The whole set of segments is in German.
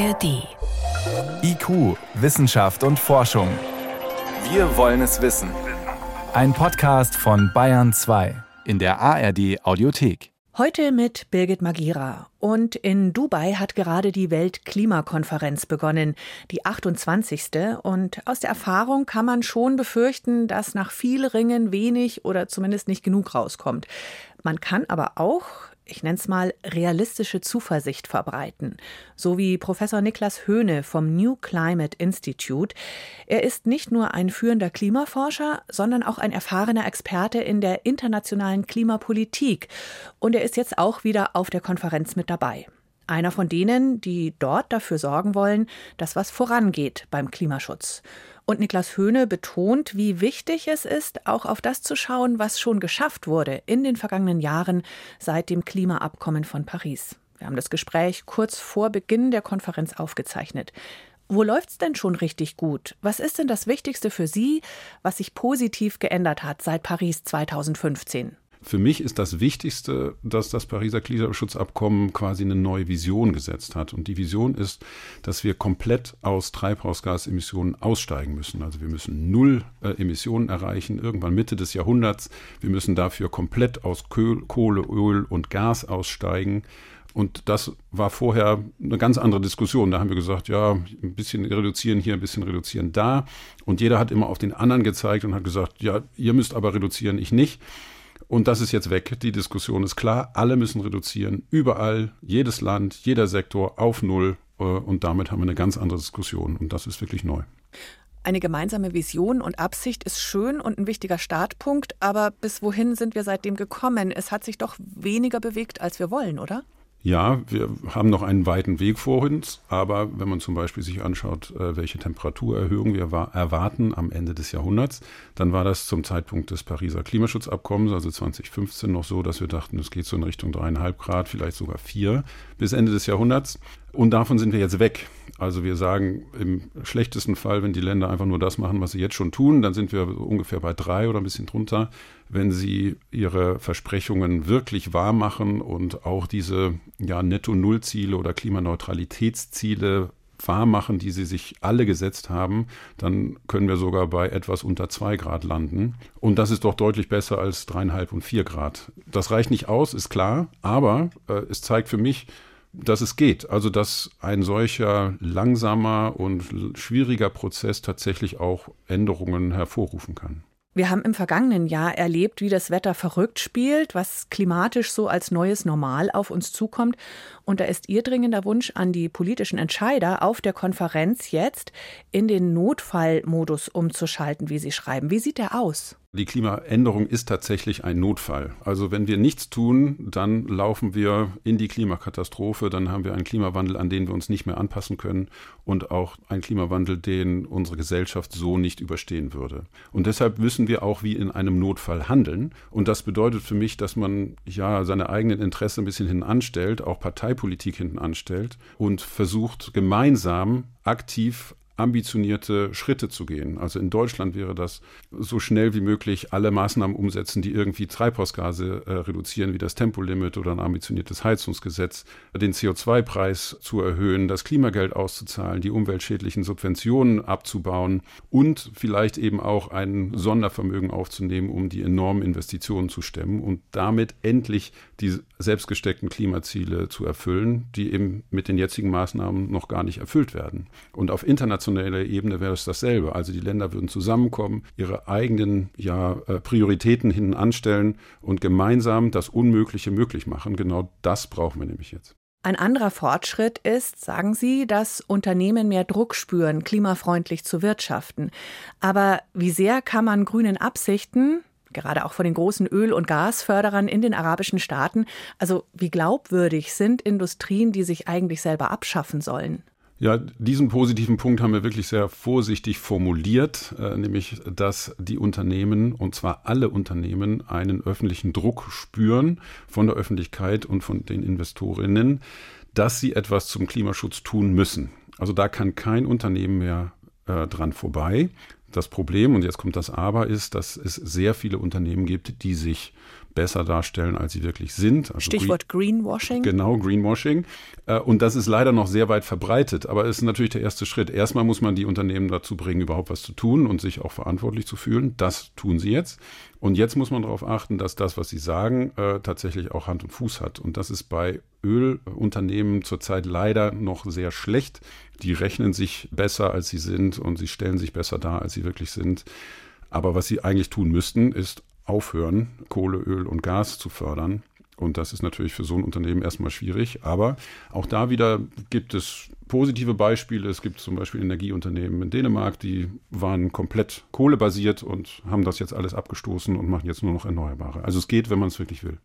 ARD. IQ, Wissenschaft und Forschung. Wir wollen es wissen. Ein Podcast von Bayern 2 in der ARD Audiothek. Heute mit Birgit Magira. Und in Dubai hat gerade die Weltklimakonferenz begonnen, die 28. Und aus der Erfahrung kann man schon befürchten, dass nach viel Ringen wenig oder zumindest nicht genug rauskommt. Man kann aber auch ich nenne es mal, realistische Zuversicht verbreiten. So wie Professor Niklas Höhne vom New Climate Institute. Er ist nicht nur ein führender Klimaforscher, sondern auch ein erfahrener Experte in der internationalen Klimapolitik. Und er ist jetzt auch wieder auf der Konferenz mit dabei. Einer von denen, die dort dafür sorgen wollen, dass was vorangeht beim Klimaschutz. Und Niklas Höhne betont, wie wichtig es ist, auch auf das zu schauen, was schon geschafft wurde in den vergangenen Jahren seit dem Klimaabkommen von Paris. Wir haben das Gespräch kurz vor Beginn der Konferenz aufgezeichnet. Wo läuft's denn schon richtig gut? Was ist denn das Wichtigste für Sie, was sich positiv geändert hat seit Paris 2015? Für mich ist das Wichtigste, dass das Pariser Klimaschutzabkommen quasi eine neue Vision gesetzt hat. Und die Vision ist, dass wir komplett aus Treibhausgasemissionen aussteigen müssen. Also wir müssen null äh, Emissionen erreichen, irgendwann Mitte des Jahrhunderts. Wir müssen dafür komplett aus Kohle, Öl und Gas aussteigen. Und das war vorher eine ganz andere Diskussion. Da haben wir gesagt, ja, ein bisschen reduzieren hier, ein bisschen reduzieren da. Und jeder hat immer auf den anderen gezeigt und hat gesagt, ja, ihr müsst aber reduzieren, ich nicht. Und das ist jetzt weg. Die Diskussion ist klar. Alle müssen reduzieren. Überall, jedes Land, jeder Sektor auf Null. Äh, und damit haben wir eine ganz andere Diskussion. Und das ist wirklich neu. Eine gemeinsame Vision und Absicht ist schön und ein wichtiger Startpunkt, aber bis wohin sind wir seitdem gekommen? Es hat sich doch weniger bewegt, als wir wollen, oder? Ja, wir haben noch einen weiten Weg vor uns, aber wenn man zum Beispiel sich anschaut, äh, welche Temperaturerhöhung wir erwarten am Ende des Jahrhunderts, dann war das zum Zeitpunkt des Pariser Klimaschutzabkommens, also 2015, noch so, dass wir dachten, es geht so in Richtung dreieinhalb Grad, vielleicht sogar vier bis Ende des Jahrhunderts. Und davon sind wir jetzt weg. Also wir sagen im schlechtesten Fall, wenn die Länder einfach nur das machen, was sie jetzt schon tun, dann sind wir ungefähr bei drei oder ein bisschen drunter. Wenn sie ihre Versprechungen wirklich wahr machen und auch diese ja, Netto-Null-Ziele oder Klimaneutralitätsziele wahr machen, die sie sich alle gesetzt haben, dann können wir sogar bei etwas unter zwei Grad landen. Und das ist doch deutlich besser als dreieinhalb und vier Grad. Das reicht nicht aus, ist klar, aber äh, es zeigt für mich, dass es geht. Also dass ein solcher langsamer und schwieriger Prozess tatsächlich auch Änderungen hervorrufen kann. Wir haben im vergangenen Jahr erlebt, wie das Wetter verrückt spielt, was klimatisch so als neues Normal auf uns zukommt. Und da ist Ihr dringender Wunsch an die politischen Entscheider auf der Konferenz jetzt in den Notfallmodus umzuschalten, wie Sie schreiben. Wie sieht der aus? Die Klimaänderung ist tatsächlich ein Notfall. Also wenn wir nichts tun, dann laufen wir in die Klimakatastrophe, dann haben wir einen Klimawandel, an den wir uns nicht mehr anpassen können und auch einen Klimawandel, den unsere Gesellschaft so nicht überstehen würde. Und deshalb müssen wir auch wie in einem Notfall handeln. Und das bedeutet für mich, dass man ja seine eigenen Interessen ein bisschen hinten anstellt, auch Parteipolitik hinten anstellt und versucht gemeinsam aktiv ambitionierte Schritte zu gehen. Also in Deutschland wäre das so schnell wie möglich alle Maßnahmen umsetzen, die irgendwie Treibhausgase äh, reduzieren, wie das Tempolimit oder ein ambitioniertes Heizungsgesetz, den CO2-Preis zu erhöhen, das Klimageld auszuzahlen, die umweltschädlichen Subventionen abzubauen und vielleicht eben auch ein Sondervermögen aufzunehmen, um die enormen Investitionen zu stemmen und damit endlich die selbstgesteckten Klimaziele zu erfüllen, die eben mit den jetzigen Maßnahmen noch gar nicht erfüllt werden. Und auf internationaler internationaler Ebene wäre es dasselbe. Also die Länder würden zusammenkommen, ihre eigenen ja, äh, Prioritäten hinten anstellen und gemeinsam das Unmögliche möglich machen. Genau das brauchen wir nämlich jetzt. Ein anderer Fortschritt ist, sagen Sie, dass Unternehmen mehr Druck spüren, klimafreundlich zu wirtschaften. Aber wie sehr kann man grünen Absichten, gerade auch von den großen Öl- und Gasförderern in den arabischen Staaten, also wie glaubwürdig sind Industrien, die sich eigentlich selber abschaffen sollen? Ja, diesen positiven Punkt haben wir wirklich sehr vorsichtig formuliert, äh, nämlich, dass die Unternehmen, und zwar alle Unternehmen, einen öffentlichen Druck spüren von der Öffentlichkeit und von den Investorinnen, dass sie etwas zum Klimaschutz tun müssen. Also da kann kein Unternehmen mehr äh, dran vorbei. Das Problem, und jetzt kommt das Aber, ist, dass es sehr viele Unternehmen gibt, die sich besser darstellen, als sie wirklich sind. Also Stichwort Green, Greenwashing. Genau, Greenwashing. Äh, und das ist leider noch sehr weit verbreitet, aber es ist natürlich der erste Schritt. Erstmal muss man die Unternehmen dazu bringen, überhaupt was zu tun und sich auch verantwortlich zu fühlen. Das tun sie jetzt. Und jetzt muss man darauf achten, dass das, was sie sagen, äh, tatsächlich auch Hand und Fuß hat. Und das ist bei Ölunternehmen zurzeit leider noch sehr schlecht. Die rechnen sich besser, als sie sind und sie stellen sich besser dar, als sie wirklich sind. Aber was sie eigentlich tun müssten, ist aufhören, Kohle, Öl und Gas zu fördern. Und das ist natürlich für so ein Unternehmen erstmal schwierig. Aber auch da wieder gibt es positive Beispiele. Es gibt zum Beispiel Energieunternehmen in Dänemark, die waren komplett kohlebasiert und haben das jetzt alles abgestoßen und machen jetzt nur noch Erneuerbare. Also es geht, wenn man es wirklich will.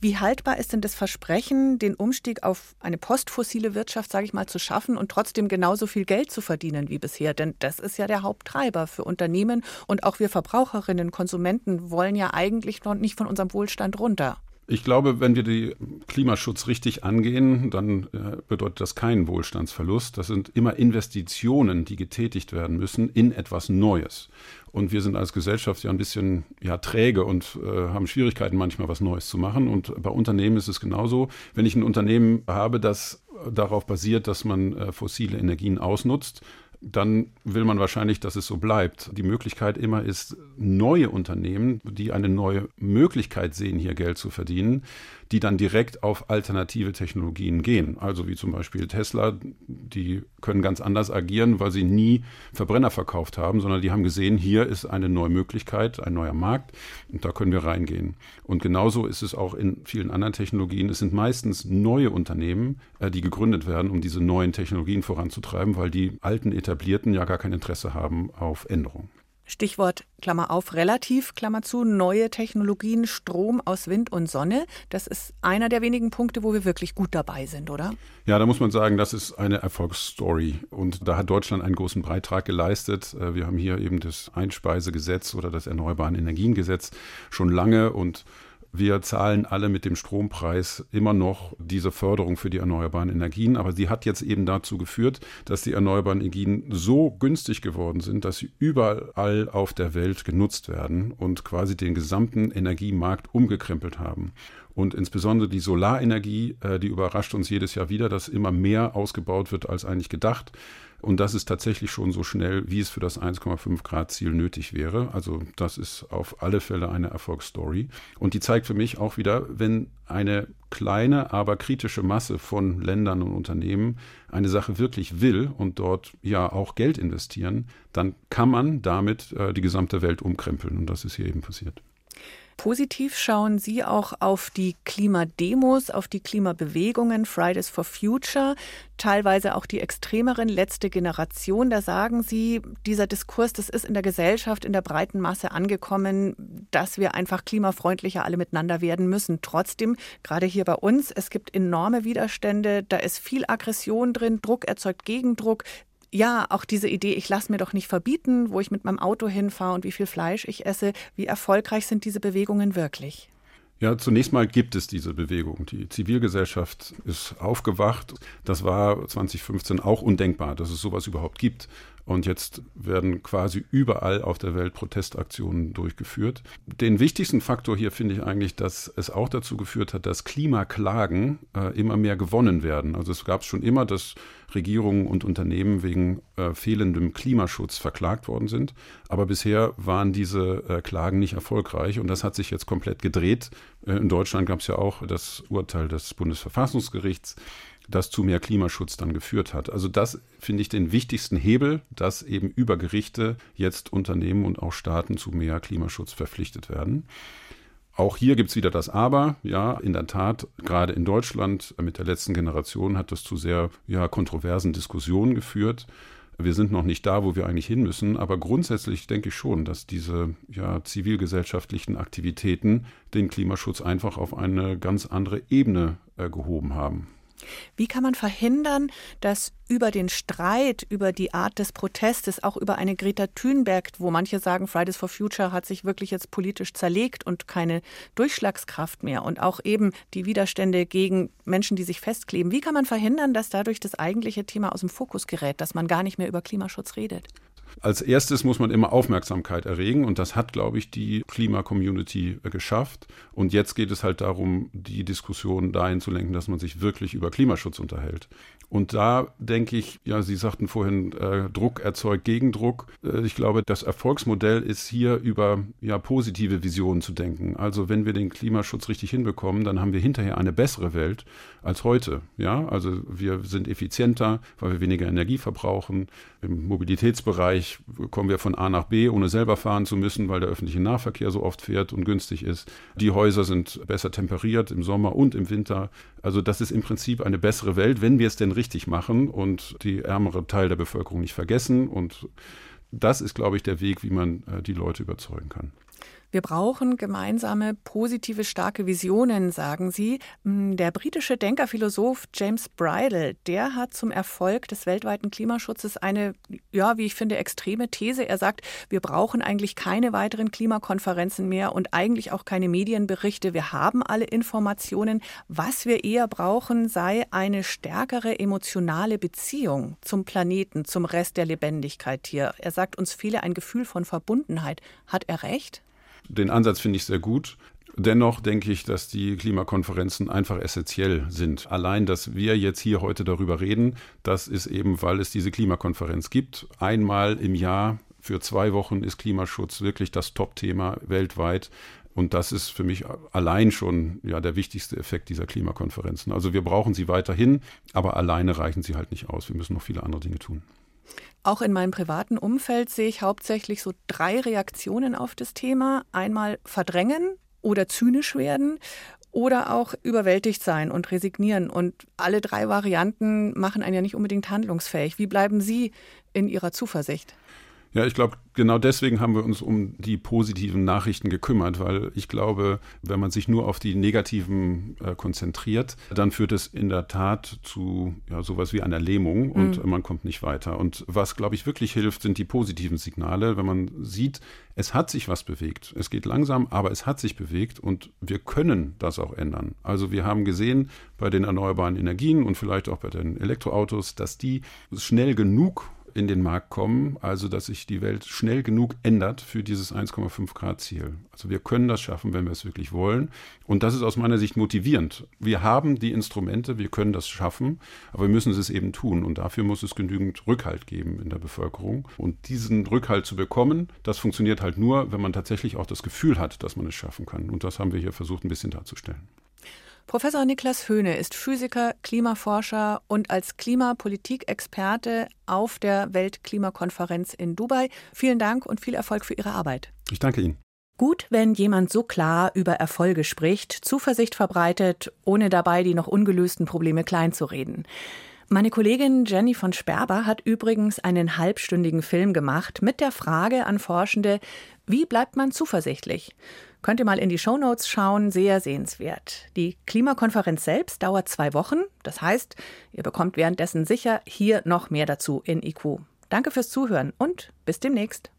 Wie haltbar ist denn das Versprechen, den Umstieg auf eine postfossile Wirtschaft, sage ich mal, zu schaffen und trotzdem genauso viel Geld zu verdienen wie bisher? Denn das ist ja der Haupttreiber für Unternehmen und auch wir Verbraucherinnen, Konsumenten wollen ja eigentlich noch nicht von unserem Wohlstand runter. Ich glaube, wenn wir den Klimaschutz richtig angehen, dann äh, bedeutet das keinen Wohlstandsverlust. Das sind immer Investitionen, die getätigt werden müssen in etwas Neues. Und wir sind als Gesellschaft ja ein bisschen ja, träge und äh, haben Schwierigkeiten, manchmal was Neues zu machen. Und bei Unternehmen ist es genauso. Wenn ich ein Unternehmen habe, das darauf basiert, dass man äh, fossile Energien ausnutzt, dann will man wahrscheinlich, dass es so bleibt. Die Möglichkeit immer ist, neue Unternehmen, die eine neue Möglichkeit sehen, hier Geld zu verdienen, die dann direkt auf alternative Technologien gehen. Also wie zum Beispiel Tesla, die können ganz anders agieren, weil sie nie Verbrenner verkauft haben, sondern die haben gesehen, hier ist eine neue Möglichkeit, ein neuer Markt und da können wir reingehen. Und genauso ist es auch in vielen anderen Technologien. Es sind meistens neue Unternehmen, äh, die gegründet werden, um diese neuen Technologien voranzutreiben, weil die alten etablierten ja gar kein Interesse haben auf Änderung. Stichwort Klammer auf, relativ, Klammer zu, neue Technologien, Strom aus Wind und Sonne. Das ist einer der wenigen Punkte, wo wir wirklich gut dabei sind, oder? Ja, da muss man sagen, das ist eine Erfolgsstory. Und da hat Deutschland einen großen Beitrag geleistet. Äh, wir haben hier eben das Einspeisegesetz oder das Erneuerbaren Energiengesetz schon lange und wir zahlen alle mit dem Strompreis immer noch diese Förderung für die erneuerbaren Energien, aber sie hat jetzt eben dazu geführt, dass die erneuerbaren Energien so günstig geworden sind, dass sie überall auf der Welt genutzt werden und quasi den gesamten Energiemarkt umgekrempelt haben. Und insbesondere die Solarenergie, äh, die überrascht uns jedes Jahr wieder, dass immer mehr ausgebaut wird als eigentlich gedacht. Und das ist tatsächlich schon so schnell, wie es für das 1,5 Grad Ziel nötig wäre. Also das ist auf alle Fälle eine Erfolgsstory. Und die zeigt für mich auch wieder, wenn eine kleine, aber kritische Masse von Ländern und Unternehmen eine Sache wirklich will und dort ja auch Geld investieren, dann kann man damit äh, die gesamte Welt umkrempeln. Und das ist hier eben passiert. Positiv schauen Sie auch auf die Klimademos, auf die Klimabewegungen, Fridays for Future, teilweise auch die extremeren letzte Generation. Da sagen Sie, dieser Diskurs, das ist in der Gesellschaft, in der breiten Masse angekommen, dass wir einfach klimafreundlicher alle miteinander werden müssen. Trotzdem, gerade hier bei uns, es gibt enorme Widerstände, da ist viel Aggression drin, Druck erzeugt Gegendruck ja, auch diese Idee, ich lasse mir doch nicht verbieten, wo ich mit meinem Auto hinfahre und wie viel Fleisch ich esse. Wie erfolgreich sind diese Bewegungen wirklich? Ja, zunächst mal gibt es diese Bewegung. Die Zivilgesellschaft ist aufgewacht. Das war 2015 auch undenkbar, dass es sowas überhaupt gibt. Und jetzt werden quasi überall auf der Welt Protestaktionen durchgeführt. Den wichtigsten Faktor hier finde ich eigentlich, dass es auch dazu geführt hat, dass Klimaklagen äh, immer mehr gewonnen werden. Also es gab schon immer, dass Regierungen und Unternehmen wegen äh, fehlendem Klimaschutz verklagt worden sind. Aber bisher waren diese äh, Klagen nicht erfolgreich und das hat sich jetzt komplett gedreht. Äh, in Deutschland gab es ja auch das Urteil des Bundesverfassungsgerichts das zu mehr Klimaschutz dann geführt hat. Also das finde ich den wichtigsten Hebel, dass eben über Gerichte jetzt Unternehmen und auch Staaten zu mehr Klimaschutz verpflichtet werden. Auch hier gibt es wieder das Aber. Ja, in der Tat, gerade in Deutschland mit der letzten Generation hat das zu sehr ja, kontroversen Diskussionen geführt. Wir sind noch nicht da, wo wir eigentlich hin müssen, aber grundsätzlich denke ich schon, dass diese ja, zivilgesellschaftlichen Aktivitäten den Klimaschutz einfach auf eine ganz andere Ebene äh, gehoben haben. Wie kann man verhindern, dass über den Streit, über die Art des Protestes, auch über eine Greta Thunberg, wo manche sagen, Fridays for Future hat sich wirklich jetzt politisch zerlegt und keine Durchschlagskraft mehr und auch eben die Widerstände gegen Menschen, die sich festkleben. Wie kann man verhindern, dass dadurch das eigentliche Thema aus dem Fokus gerät, dass man gar nicht mehr über Klimaschutz redet? Als erstes muss man immer Aufmerksamkeit erregen und das hat, glaube ich, die Klima-Community geschafft. Und jetzt geht es halt darum, die Diskussion dahin zu lenken, dass man sich wirklich über Klimaschutz unterhält. Und da denke ich, ja, Sie sagten vorhin, äh, Druck erzeugt Gegendruck. Äh, ich glaube, das Erfolgsmodell ist hier über ja, positive Visionen zu denken. Also wenn wir den Klimaschutz richtig hinbekommen, dann haben wir hinterher eine bessere Welt als heute. Ja, also wir sind effizienter, weil wir weniger Energie verbrauchen. Im Mobilitätsbereich kommen wir von A nach B, ohne selber fahren zu müssen, weil der öffentliche Nahverkehr so oft fährt und günstig ist. Die Häuser sind besser temperiert im Sommer und im Winter. Also das ist im Prinzip eine bessere Welt, wenn wir es denn richtig machen und die ärmere Teil der Bevölkerung nicht vergessen. Und das ist, glaube ich, der Weg, wie man äh, die Leute überzeugen kann. Wir brauchen gemeinsame, positive, starke Visionen, sagen Sie. Hm, der britische Denkerphilosoph James Bridle, der hat zum Erfolg des weltweiten Klimaschutzes eine, ja, wie ich finde, extreme These. Er sagt, wir brauchen eigentlich keine weiteren Klimakonferenzen mehr und eigentlich auch keine Medienberichte. Wir haben alle Informationen. Was wir eher brauchen, sei eine stärkere emotionale Beziehung zum Planeten, zum Rest der Lebendigkeit hier. Er sagt, uns fehle ein Gefühl von Verbundenheit. Hat er recht? Den Ansatz finde ich sehr gut. Dennoch denke ich, dass die Klimakonferenzen einfach essentiell sind. Allein, dass wir jetzt hier heute darüber reden, das ist eben, weil es diese Klimakonferenz gibt. Einmal im Jahr für zwei Wochen ist Klimaschutz wirklich das Top-Thema weltweit. Und das ist für mich allein schon ja, der wichtigste Effekt dieser Klimakonferenzen. Also wir brauchen sie weiterhin, aber alleine reichen sie halt nicht aus. Wir müssen noch viele andere Dinge tun. Auch in meinem privaten Umfeld sehe ich hauptsächlich so drei Reaktionen auf das Thema. Einmal verdrängen oder zynisch werden oder auch überwältigt sein und resignieren. Und alle drei Varianten machen einen ja nicht unbedingt handlungsfähig. Wie bleiben Sie in Ihrer Zuversicht? Ja, ich glaube, genau deswegen haben wir uns um die positiven Nachrichten gekümmert, weil ich glaube, wenn man sich nur auf die negativen äh, konzentriert, dann führt es in der Tat zu ja, sowas wie einer Lähmung und mhm. man kommt nicht weiter. Und was, glaube ich, wirklich hilft, sind die positiven Signale, wenn man sieht, es hat sich was bewegt. Es geht langsam, aber es hat sich bewegt und wir können das auch ändern. Also wir haben gesehen bei den erneuerbaren Energien und vielleicht auch bei den Elektroautos, dass die schnell genug in den Markt kommen, also dass sich die Welt schnell genug ändert für dieses 1,5 Grad Ziel. Also wir können das schaffen, wenn wir es wirklich wollen. Und das ist aus meiner Sicht motivierend. Wir haben die Instrumente, wir können das schaffen, aber wir müssen es eben tun. Und dafür muss es genügend Rückhalt geben in der Bevölkerung. Und diesen Rückhalt zu bekommen, das funktioniert halt nur, wenn man tatsächlich auch das Gefühl hat, dass man es schaffen kann. Und das haben wir hier versucht, ein bisschen darzustellen. Professor Niklas Höhne ist Physiker, Klimaforscher und als Klimapolitikexperte auf der Weltklimakonferenz in Dubai. Vielen Dank und viel Erfolg für Ihre Arbeit. Ich danke Ihnen. Gut, wenn jemand so klar über Erfolge spricht, Zuversicht verbreitet, ohne dabei die noch ungelösten Probleme kleinzureden. Meine Kollegin Jenny von Sperber hat übrigens einen halbstündigen Film gemacht mit der Frage an Forschende, wie bleibt man zuversichtlich? Könnt ihr mal in die Shownotes schauen, sehr sehenswert. Die Klimakonferenz selbst dauert zwei Wochen. Das heißt, ihr bekommt währenddessen sicher hier noch mehr dazu in IQ. Danke fürs Zuhören und bis demnächst.